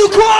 You quoi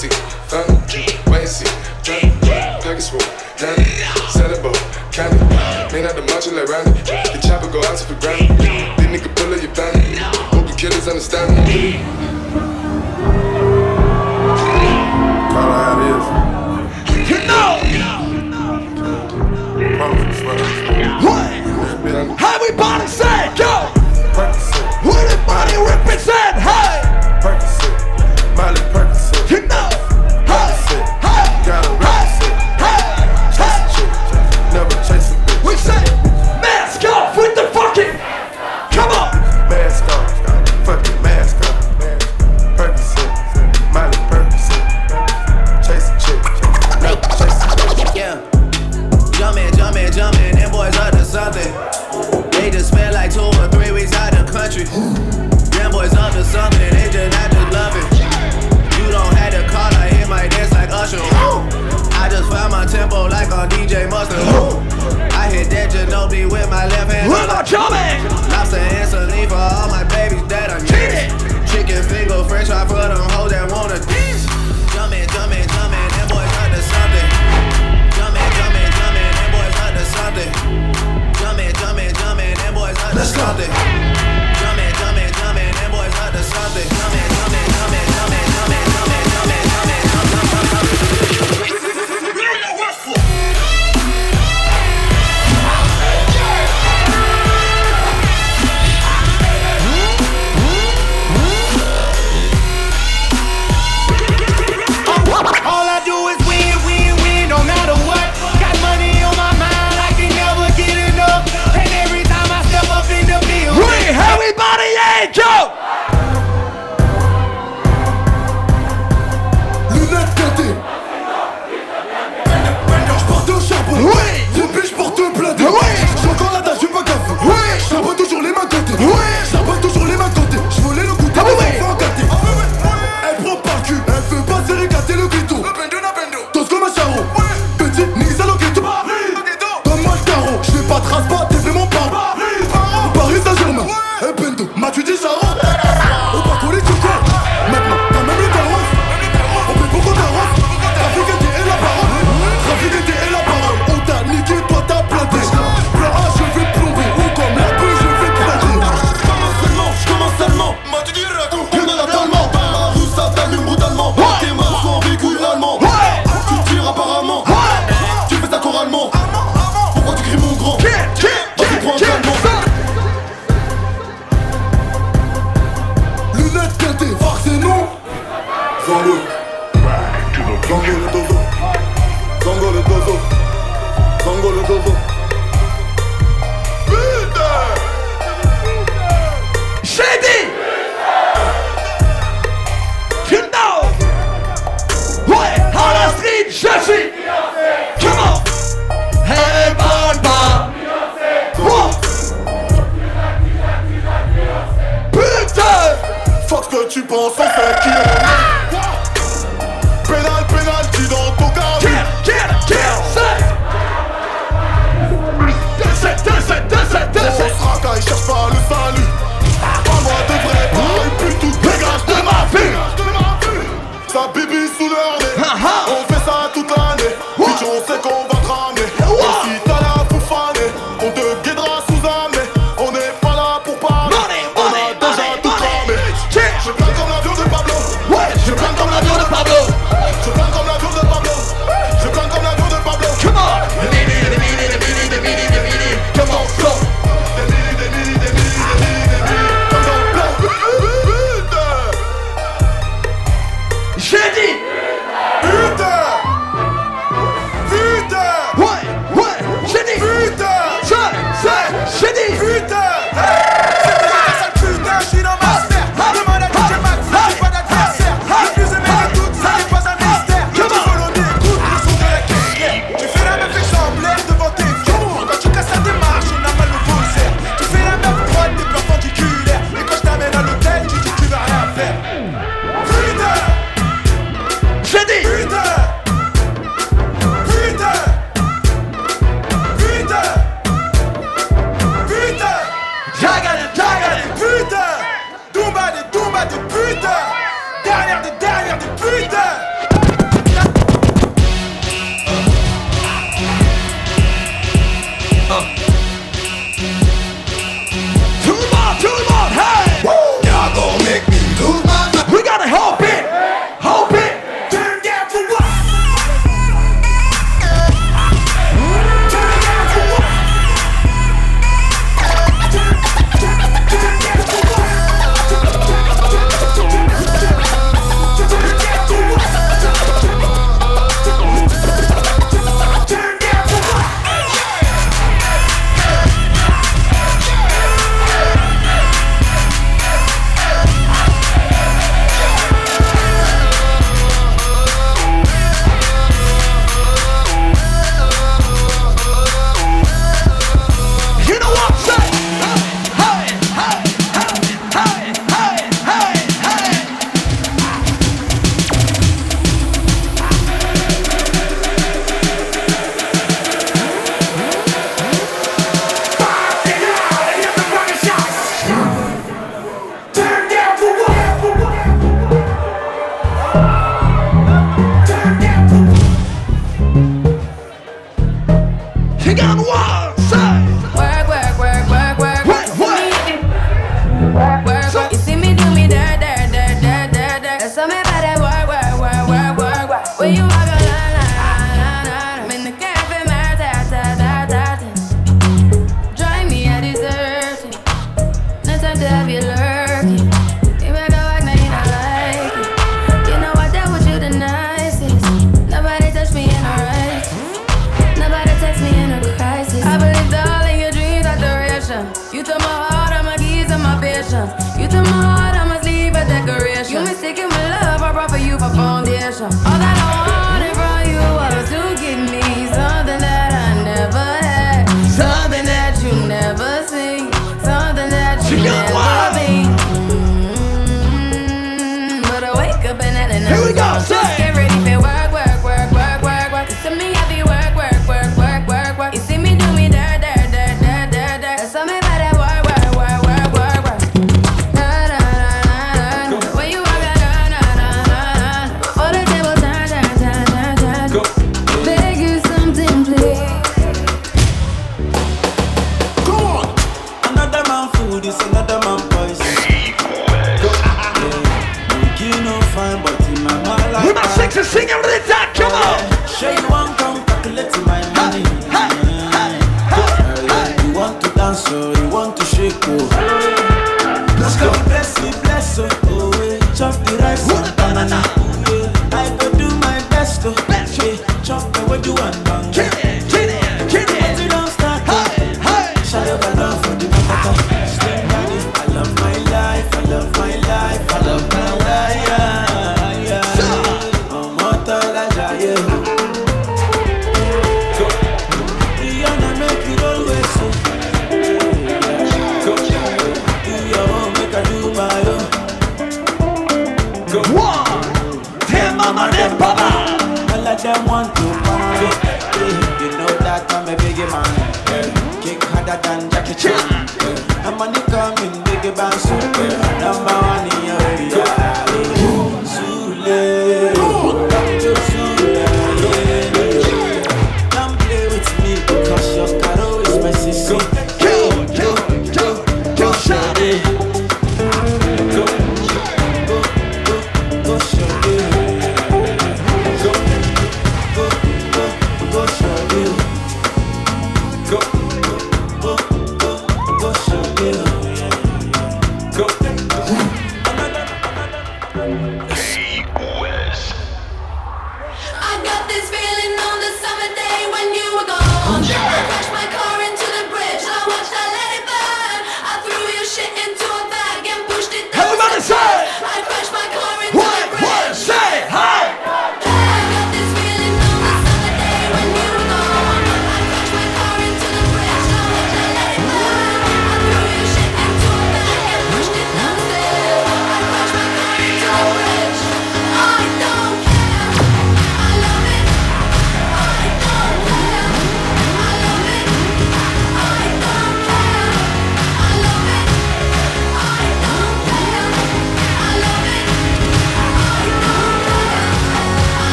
See.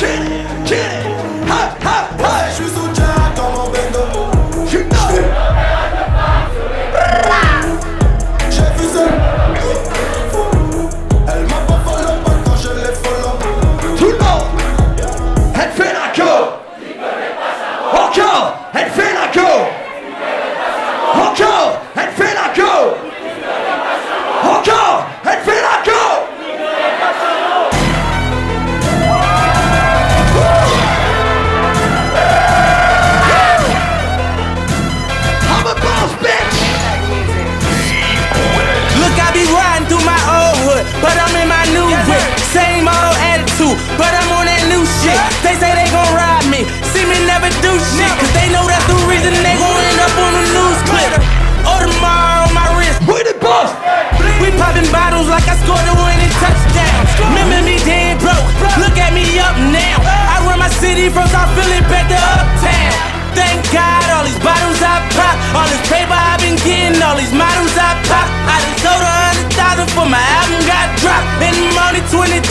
Get it, it.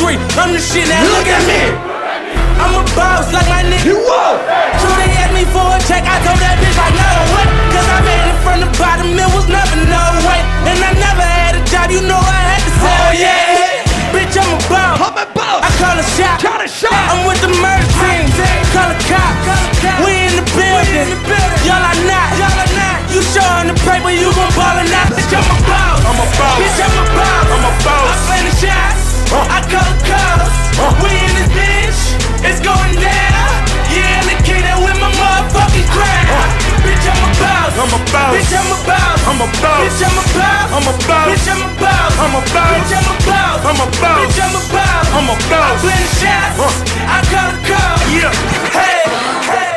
street. I'm the shit now. Look, look at me. I'm a boss like my nigga. You what? So they asked me for a check. I told that bitch like no way. Cause I made it from the bottom. It was never no way. And I never had a job. You know I had to oh, sell. oh, yeah. yeah. Bitch, I'm a boss. I'm a boss. I call a shot. Call a shot. I'm with the murder team. Call a cop. Call a cop. We in the building. Y'all are not. Y'all are not. You showing the paper. You gon' ballin' out. Bitch, I'm a boss. I'm a boss. Bitch, I'm a boss. I'm a boss. I plan the shots. I call the cops. We in this bitch. It's going down. Yeah, the kid with my motherfucking crown. Bitch, I'm a. I'm about. Bitch, I'm about. I'm. Bitch, I'm. I'm. Bitch, I'm. I'm. Bitch, I'm. I'm. Bitch, I'm. I'm play the shots. I call the cops. Yeah. Hey. Hey.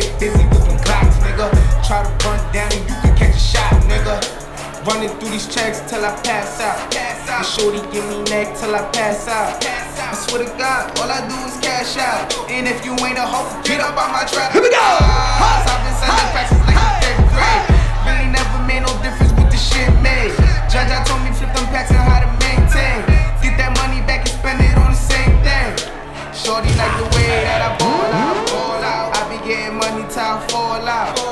get busy with them clocks, nigga. Try to run down and you can catch a shot, nigga. Running through these checks till I pass out. Pass out. Shorty give me neck till I pass out. pass out. I swear to God, all I do is cash out. And if you ain't a hoe, get up on my trap. Here we go. Hi. I've been selling packs since like the third grade. Really never made no difference with the shit made. Judge, I told me flip them packs and how to maintain. Get that money back and spend it on the same thing. Shorty like the way that I. Bought all out.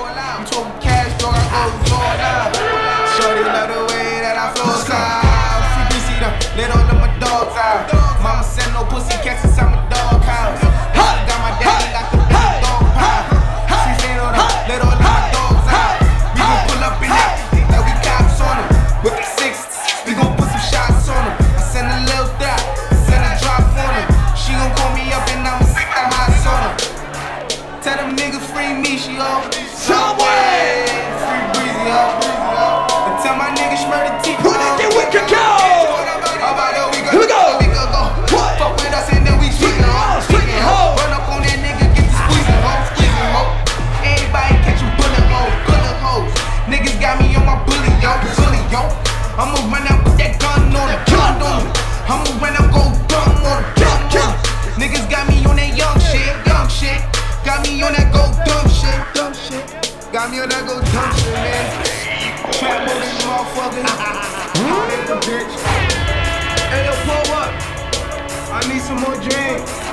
nigga that go dump shit, man. These motherfuckers. Bitch. Hey, yo, pull up. I need some more drinks.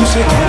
music.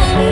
Oh,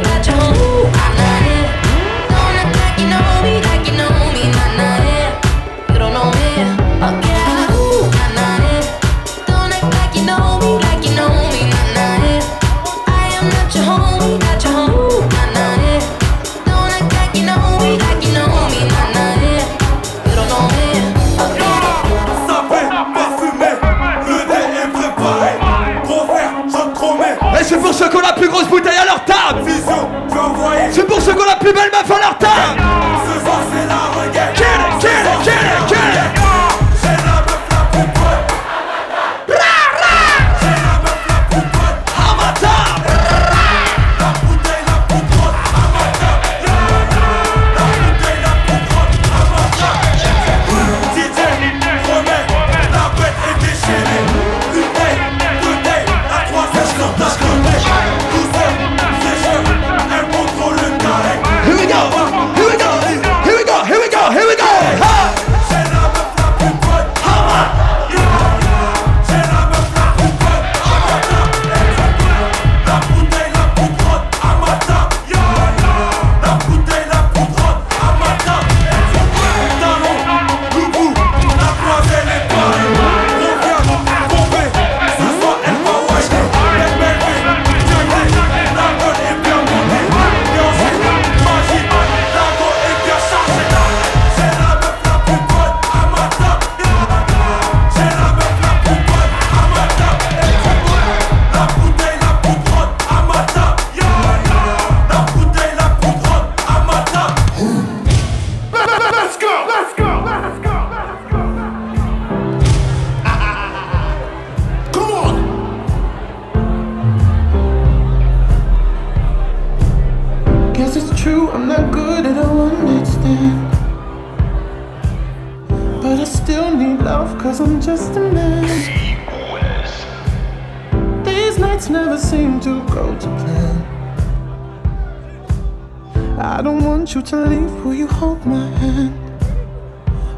you to leave, will you hold my hand?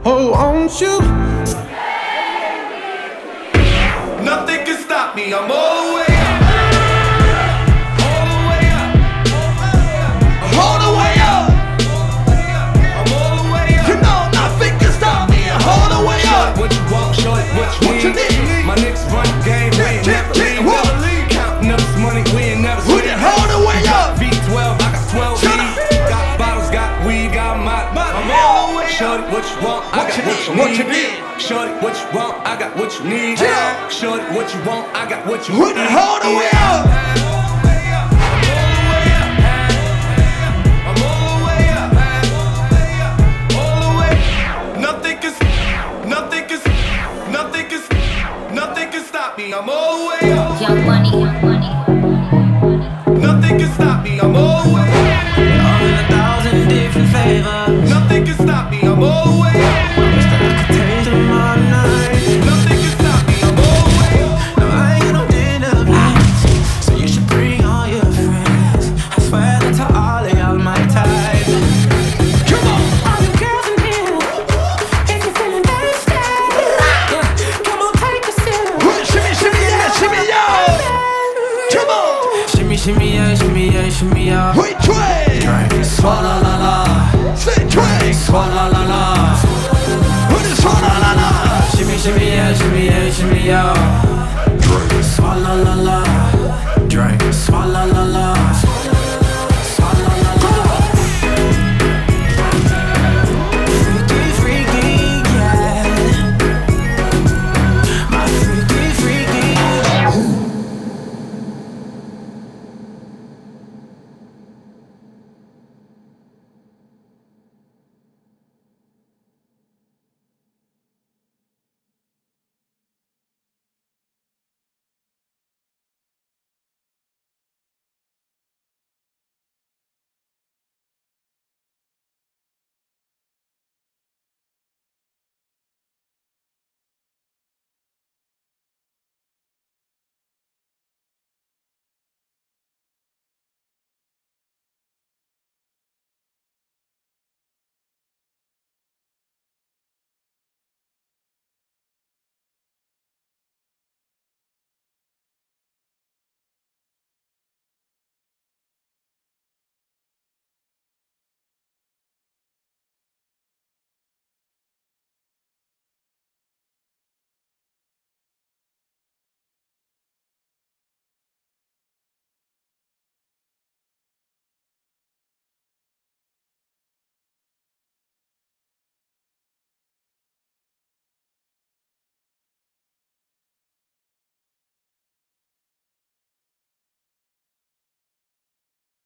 Oh, won't you? Nothing can stop me, I'm all the way up. All the way up. All the way up. You know nothing can stop me, I'm all the way up. What you want, short, what you need. My next run game, need. Yeah. Short, what you want, I got what you need. Hold the wheel. up. shimmy yeah, shimmy yeah, shimmy yeah. Which? Drink, swalla la la. Say drink, swalla la la. Who the swalla la la? Shimmy shimmy yeah, shimmy yeah, shimmy yeah. Drink, swalla la la. Drink, swalla la la.